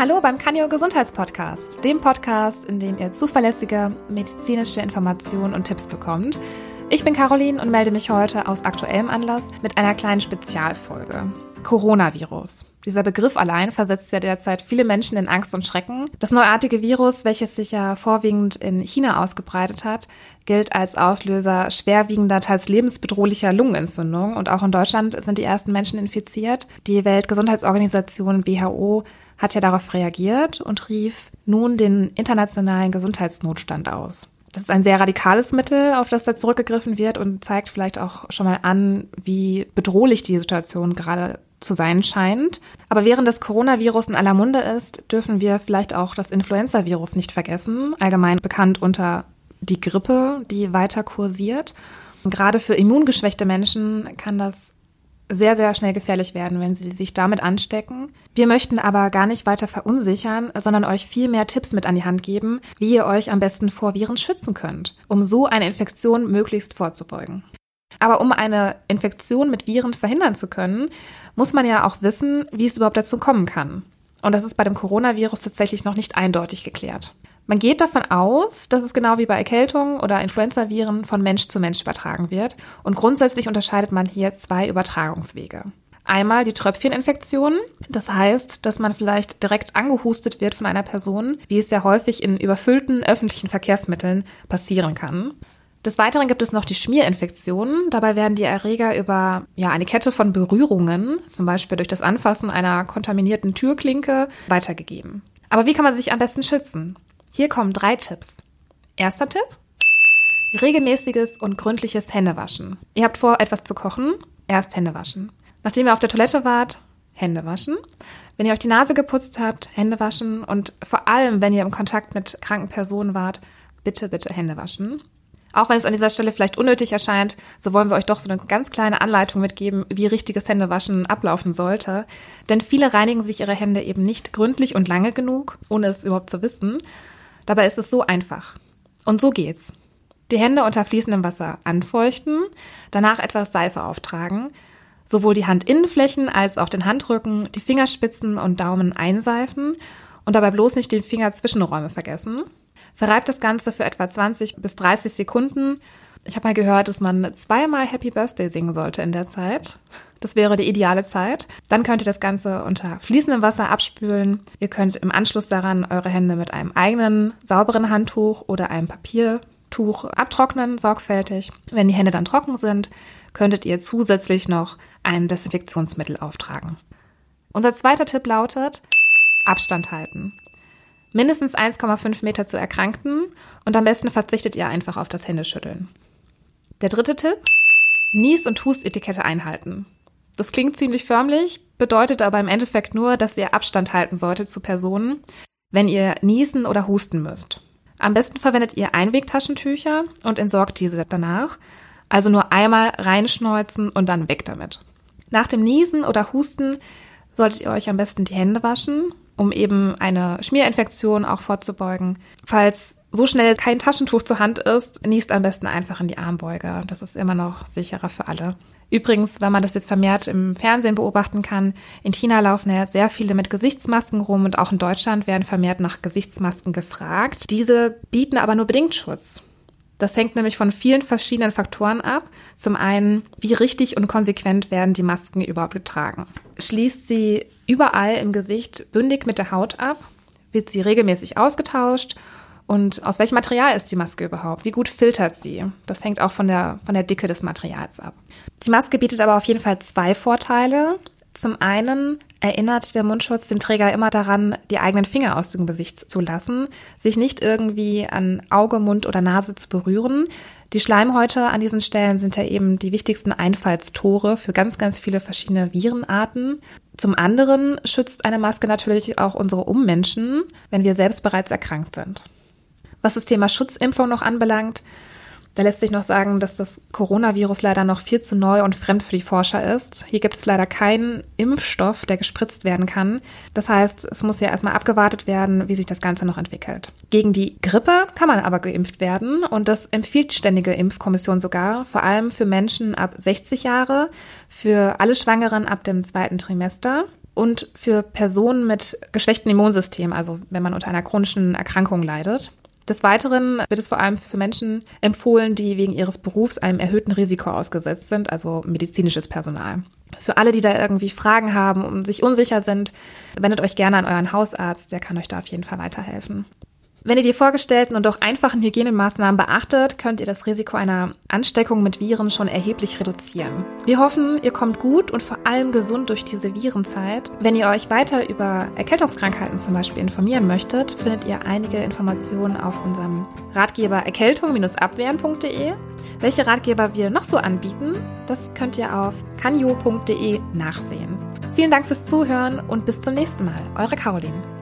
Hallo beim Canio Gesundheitspodcast, dem Podcast, in dem ihr zuverlässige medizinische Informationen und Tipps bekommt. Ich bin Caroline und melde mich heute aus aktuellem Anlass mit einer kleinen Spezialfolge. Coronavirus. Dieser Begriff allein versetzt ja derzeit viele Menschen in Angst und Schrecken. Das neuartige Virus, welches sich ja vorwiegend in China ausgebreitet hat, gilt als Auslöser schwerwiegender, teils lebensbedrohlicher Lungenentzündung. Und auch in Deutschland sind die ersten Menschen infiziert. Die Weltgesundheitsorganisation WHO hat ja darauf reagiert und rief nun den internationalen Gesundheitsnotstand aus. Das ist ein sehr radikales Mittel, auf das da zurückgegriffen wird und zeigt vielleicht auch schon mal an, wie bedrohlich die Situation gerade zu sein scheint. Aber während das Coronavirus in aller Munde ist, dürfen wir vielleicht auch das Influenza-Virus nicht vergessen, allgemein bekannt unter die Grippe, die weiter kursiert. Und gerade für immungeschwächte Menschen kann das sehr, sehr schnell gefährlich werden, wenn sie sich damit anstecken. Wir möchten aber gar nicht weiter verunsichern, sondern euch viel mehr Tipps mit an die Hand geben, wie ihr euch am besten vor Viren schützen könnt, um so eine Infektion möglichst vorzubeugen. Aber um eine Infektion mit Viren verhindern zu können, muss man ja auch wissen, wie es überhaupt dazu kommen kann. Und das ist bei dem Coronavirus tatsächlich noch nicht eindeutig geklärt. Man geht davon aus, dass es genau wie bei Erkältungen oder Influenzaviren von Mensch zu Mensch übertragen wird. Und grundsätzlich unterscheidet man hier zwei Übertragungswege. Einmal die Tröpfcheninfektion. Das heißt, dass man vielleicht direkt angehustet wird von einer Person, wie es sehr häufig in überfüllten öffentlichen Verkehrsmitteln passieren kann. Des Weiteren gibt es noch die Schmierinfektion. Dabei werden die Erreger über ja, eine Kette von Berührungen, zum Beispiel durch das Anfassen einer kontaminierten Türklinke, weitergegeben. Aber wie kann man sich am besten schützen? Hier kommen drei Tipps. Erster Tipp. Regelmäßiges und gründliches Händewaschen. Ihr habt vor, etwas zu kochen, erst Hände waschen. Nachdem ihr auf der Toilette wart, Hände waschen. Wenn ihr euch die Nase geputzt habt, Hände waschen. Und vor allem, wenn ihr im Kontakt mit kranken Personen wart, bitte, bitte Hände waschen. Auch wenn es an dieser Stelle vielleicht unnötig erscheint, so wollen wir euch doch so eine ganz kleine Anleitung mitgeben, wie richtiges Händewaschen ablaufen sollte. Denn viele reinigen sich ihre Hände eben nicht gründlich und lange genug, ohne es überhaupt zu wissen. Dabei ist es so einfach. Und so geht's. Die Hände unter fließendem Wasser anfeuchten, danach etwas Seife auftragen, sowohl die Handinnenflächen als auch den Handrücken, die Fingerspitzen und Daumen einseifen und dabei bloß nicht den Fingerzwischenräume vergessen. Verreibt das Ganze für etwa 20 bis 30 Sekunden. Ich habe mal gehört, dass man zweimal Happy Birthday singen sollte in der Zeit. Das wäre die ideale Zeit. Dann könnt ihr das Ganze unter fließendem Wasser abspülen. Ihr könnt im Anschluss daran eure Hände mit einem eigenen sauberen Handtuch oder einem Papiertuch abtrocknen, sorgfältig. Wenn die Hände dann trocken sind, könntet ihr zusätzlich noch ein Desinfektionsmittel auftragen. Unser zweiter Tipp lautet Abstand halten mindestens 1,5 Meter zu Erkrankten und am besten verzichtet ihr einfach auf das Händeschütteln. Der dritte Tipp, Nies- und Hustetikette einhalten. Das klingt ziemlich förmlich, bedeutet aber im Endeffekt nur, dass ihr Abstand halten solltet zu Personen, wenn ihr niesen oder husten müsst. Am besten verwendet ihr Einwegtaschentücher und entsorgt diese danach. Also nur einmal reinschneuzen und dann weg damit. Nach dem Niesen oder Husten solltet ihr euch am besten die Hände waschen um eben eine Schmierinfektion auch vorzubeugen. Falls so schnell kein Taschentuch zur Hand ist, niest am besten einfach in die Armbeuge. Das ist immer noch sicherer für alle. Übrigens, wenn man das jetzt vermehrt im Fernsehen beobachten kann, in China laufen ja sehr viele mit Gesichtsmasken rum und auch in Deutschland werden vermehrt nach Gesichtsmasken gefragt. Diese bieten aber nur bedingt Schutz. Das hängt nämlich von vielen verschiedenen Faktoren ab. Zum einen, wie richtig und konsequent werden die Masken überhaupt getragen. Schließt sie überall im Gesicht bündig mit der Haut ab? Wird sie regelmäßig ausgetauscht? Und aus welchem Material ist die Maske überhaupt? Wie gut filtert sie? Das hängt auch von der, von der Dicke des Materials ab. Die Maske bietet aber auf jeden Fall zwei Vorteile. Zum einen erinnert der Mundschutz den Träger immer daran, die eigenen Finger aus dem Gesicht zu lassen, sich nicht irgendwie an Auge, Mund oder Nase zu berühren. Die Schleimhäute an diesen Stellen sind ja eben die wichtigsten Einfallstore für ganz, ganz viele verschiedene Virenarten. Zum anderen schützt eine Maske natürlich auch unsere Ummenschen, wenn wir selbst bereits erkrankt sind. Was das Thema Schutzimpfung noch anbelangt, da lässt sich noch sagen, dass das Coronavirus leider noch viel zu neu und fremd für die Forscher ist. Hier gibt es leider keinen Impfstoff, der gespritzt werden kann. Das heißt, es muss ja erstmal abgewartet werden, wie sich das Ganze noch entwickelt. Gegen die Grippe kann man aber geimpft werden und das empfiehlt die Ständige Impfkommission sogar, vor allem für Menschen ab 60 Jahre, für alle Schwangeren ab dem zweiten Trimester. und für Personen mit geschwächtem Immunsystem, also wenn man unter einer chronischen Erkrankung leidet. Des Weiteren wird es vor allem für Menschen empfohlen, die wegen ihres Berufs einem erhöhten Risiko ausgesetzt sind, also medizinisches Personal. Für alle, die da irgendwie Fragen haben und sich unsicher sind, wendet euch gerne an euren Hausarzt, der kann euch da auf jeden Fall weiterhelfen. Wenn ihr die vorgestellten und auch einfachen Hygienemaßnahmen beachtet, könnt ihr das Risiko einer Ansteckung mit Viren schon erheblich reduzieren. Wir hoffen, ihr kommt gut und vor allem gesund durch diese Virenzeit. Wenn ihr euch weiter über Erkältungskrankheiten zum Beispiel informieren möchtet, findet ihr einige Informationen auf unserem Ratgeber erkältung-abwehren.de. Welche Ratgeber wir noch so anbieten, das könnt ihr auf kanjo.de nachsehen. Vielen Dank fürs Zuhören und bis zum nächsten Mal. Eure Caroline.